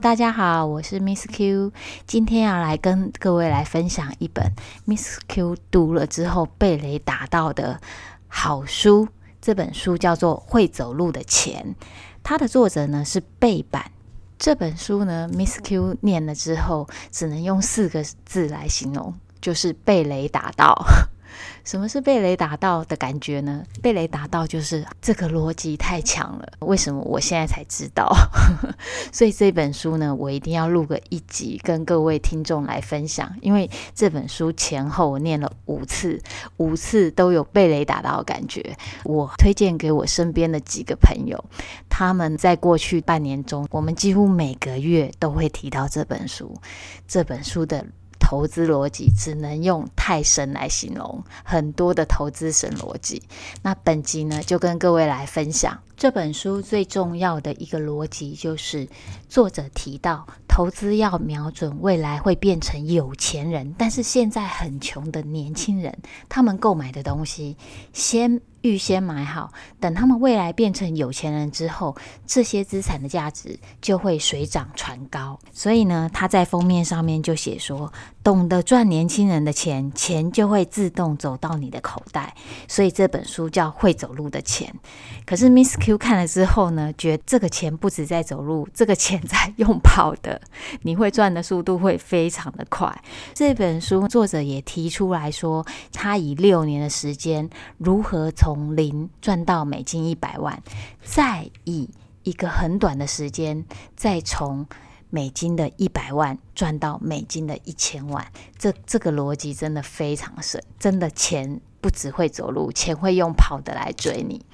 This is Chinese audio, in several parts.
大家好，我是 Miss Q，今天要来跟各位来分享一本 Miss Q 读了之后被雷打到的好书。这本书叫做《会走路的钱》，它的作者呢是贝板。这本书呢，Miss Q 念了之后，只能用四个字来形容，就是被雷打到。什么是被雷打到的感觉呢？被雷打到就是这个逻辑太强了。为什么我现在才知道？所以这本书呢，我一定要录个一集跟各位听众来分享。因为这本书前后我念了五次，五次都有被雷打到的感觉。我推荐给我身边的几个朋友，他们在过去半年中，我们几乎每个月都会提到这本书。这本书的。投资逻辑只能用太神来形容，很多的投资神逻辑。那本集呢，就跟各位来分享这本书最重要的一个逻辑，就是作者提到，投资要瞄准未来会变成有钱人，但是现在很穷的年轻人，他们购买的东西先。预先买好，等他们未来变成有钱人之后，这些资产的价值就会水涨船高。所以呢，他在封面上面就写说：“懂得赚年轻人的钱，钱就会自动走到你的口袋。”所以这本书叫《会走路的钱》。可是 Miss 看了之后呢，觉得这个钱不止在走路，这个钱在用跑的，你会赚的速度会非常的快。这本书作者也提出来说，他以六年的时间如何从从零赚到美金一百万，再以一个很短的时间，再从美金的一百万赚到美金的一千万，这这个逻辑真的非常神，真的钱不只会走路，钱会用跑的来追你。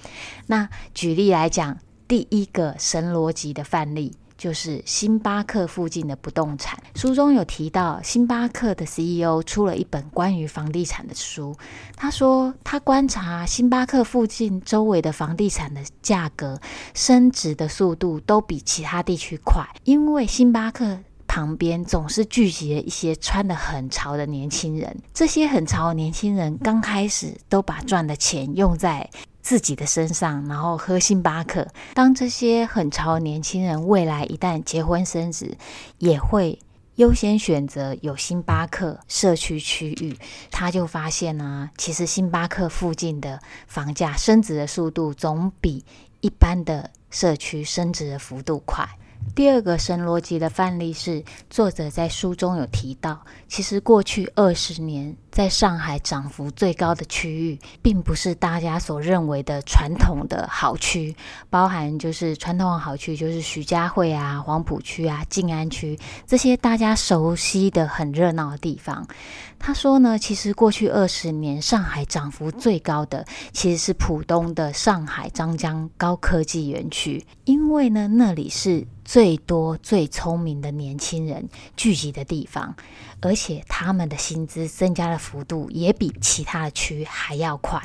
那举例来讲，第一个神逻辑的范例。就是星巴克附近的不动产，书中有提到，星巴克的 CEO 出了一本关于房地产的书。他说，他观察星巴克附近周围的房地产的价格升值的速度都比其他地区快，因为星巴克旁边总是聚集了一些穿得很潮的年轻人。这些很潮的年轻人刚开始都把赚的钱用在自己的身上，然后喝星巴克。当这些很潮的年轻人未来一旦结婚生子，也会优先选择有星巴克社区区域。他就发现呢、其实星巴克附近的房价升值的速度总比一般的社区升值的幅度快。第二个神逻辑的范例是，作者在书中有提到，其实过去二十年在上海涨幅最高的区域，并不是大家所认为的传统的好区，包含就是传统的好区，就是徐家汇啊、黄浦区啊、静安区这些大家熟悉的很热闹的地方。他说呢，其实过去二十年上海涨幅最高的，其实是浦东的上海张江高科技园区，因为呢，那里是。最多最聪明的年轻人聚集的地方，而且他们的薪资增加的幅度也比其他的区还要快。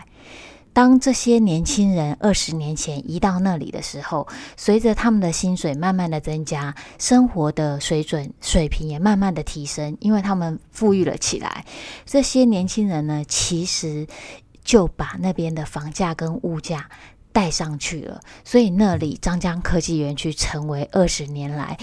当这些年轻人二十年前移到那里的时候，随着他们的薪水慢慢的增加，生活的水准水平也慢慢的提升，因为他们富裕了起来。这些年轻人呢，其实就把那边的房价跟物价。带上去了，所以那里张江科技园区成为二十年来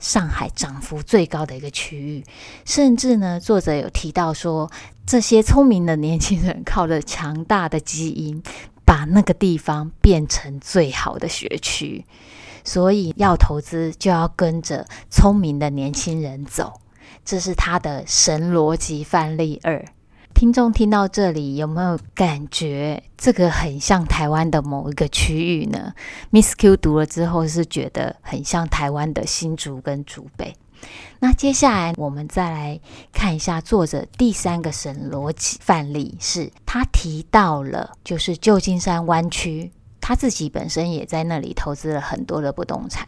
上海涨幅最高的一个区域。甚至呢，作者有提到说，这些聪明的年轻人靠着强大的基因，把那个地方变成最好的学区。所以要投资就要跟着聪明的年轻人走，这是他的神逻辑范例二。听众听到这里有没有感觉这个很像台湾的某一个区域呢？Miss Q 读了之后是觉得很像台湾的新竹跟竹北。那接下来我们再来看一下作者第三个神逻辑范例，是他提到了就是旧金山湾区。他自己本身也在那里投资了很多的不动产。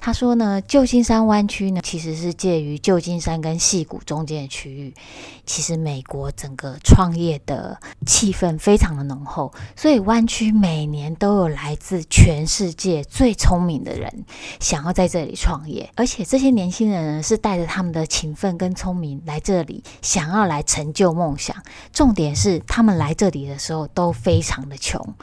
他说呢，旧金山湾区呢，其实是介于旧金山跟矽谷中间的区域。其实美国整个创业的气氛非常的浓厚，所以湾区每年都有来自全世界最聪明的人想要在这里创业，而且这些年轻人呢，是带着他们的勤奋跟聪明来这里，想要来成就梦想。重点是他们来这里的时候都非常的穷，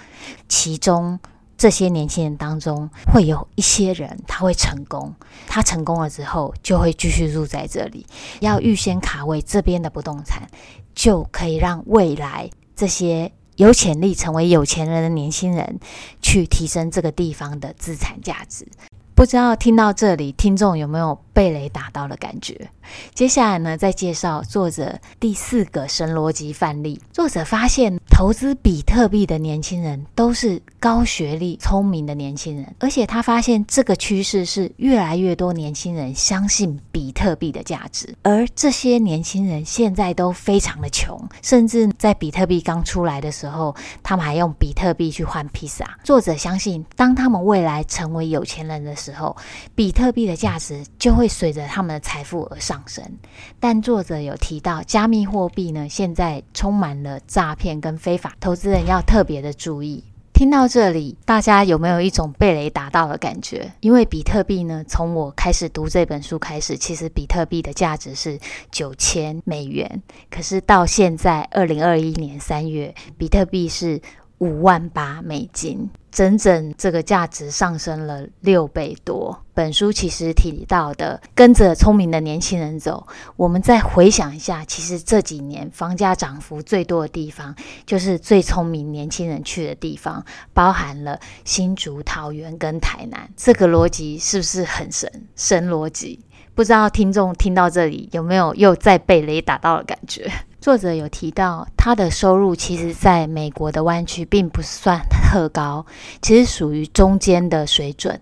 其中。这些年轻人当中，会有一些人他会成功，他成功了之后就会继续住在这里，要预先卡位这边的不动产，就可以让未来这些有潜力成为有钱人的年轻人去提升这个地方的资产价值。不知道听到这里，听众有没有被雷打到的感觉？接下来呢，再介绍作者第四个神逻辑范例。作者发现，投资比特币的年轻人都是高学历、聪明的年轻人，而且他发现这个趋势是越来越多年轻人相信比特币的价值，而这些年轻人现在都非常的穷，甚至在比特币刚出来的时候，他们还用比特币去换披萨。作者相信，当他们未来成为有钱人的时，时候，比特币的价值就会随着他们的财富而上升。但作者有提到，加密货币呢，现在充满了诈骗跟非法，投资人要特别的注意。听到这里，大家有没有一种被雷打到的感觉？因为比特币呢，从我开始读这本书开始，其实比特币的价值是九千美元，可是到现在二零二一年三月，比特币是五万八美金。整整这个价值上升了六倍多。本书其实提到的，跟着聪明的年轻人走。我们再回想一下，其实这几年房价涨幅最多的地方，就是最聪明年轻人去的地方，包含了新竹、桃园跟台南。这个逻辑是不是很神？神逻辑？不知道听众听到这里有没有又再被雷打到的感觉？作者有提到，他的收入其实在美国的湾区并不算特高，其实属于中间的水准。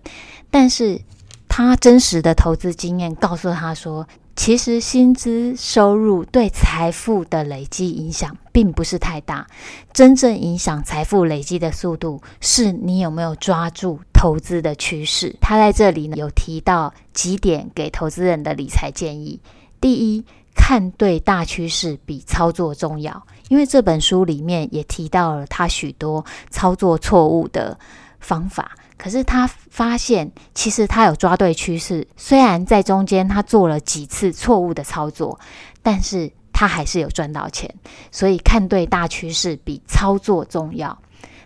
但是他真实的投资经验告诉他说，其实薪资收入对财富的累积影响并不是太大，真正影响财富累积的速度是你有没有抓住投资的趋势。他在这里呢有提到几点给投资人的理财建议：第一。看对大趋势比操作重要，因为这本书里面也提到了他许多操作错误的方法。可是他发现，其实他有抓对趋势，虽然在中间他做了几次错误的操作，但是他还是有赚到钱。所以看对大趋势比操作重要。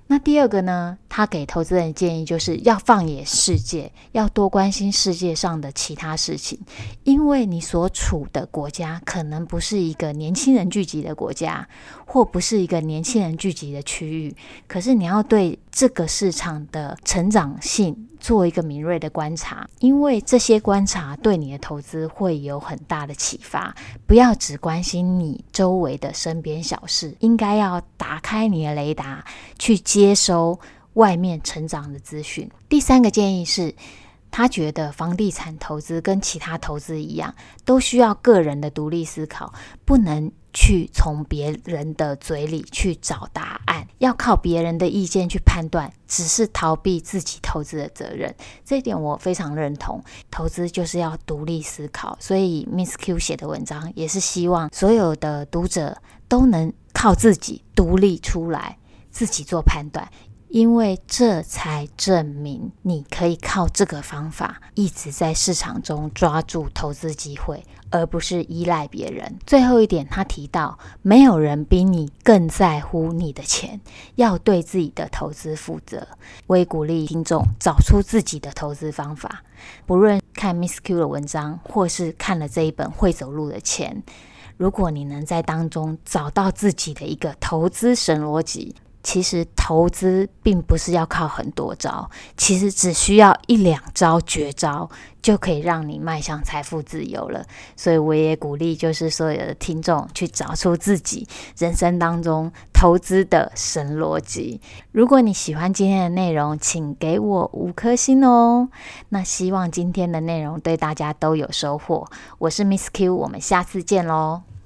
那第二个呢，他给投资人建议就是要放眼世界，要多关心世界上的其他事情，因为你所处的国家可能不是一个年轻人聚集的国家，或不是一个年轻人聚集的区域，可是你要对这个市场的成长性做一个敏锐的观察，因为这些观察对你的投资会有很大的启发。不要只关心你周围的身边小事，应该要打开你的雷达，去接收外面成长的资讯。第三个建议是，他觉得房地产投资跟其他投资一样，都需要个人的独立思考，不能。去从别人的嘴里去找答要靠别人的意见去判断，只是逃避自己投资的责任。这一点我非常认同。投资就是要独立思考，所以 Miss Q 写的文章也是希望所有的读者都能靠自己独立出来，自己做判断。因为这才证明你可以靠这个方法一直在市场中抓住投资机会，而不是依赖别人。最后一点，他提到，没有人比你更在乎你的钱，要对自己的投资负责。我也鼓励听众找出自己的投资方法，不论看 Miss Q 的文章，或是看了这一本《会走路的钱》，如果你能在当中找到自己的一个投资神逻辑。其实投资并不是要靠很多招，其实只需要一两招绝招就可以让你迈向财富自由了。所以我也鼓励，就是所有的听众去找出自己人生当中投资的神逻辑。如果你喜欢今天的内容，请给我五颗星哦。那希望今天的内容对大家都有收获。我是 Miss Q，我们下次见喽。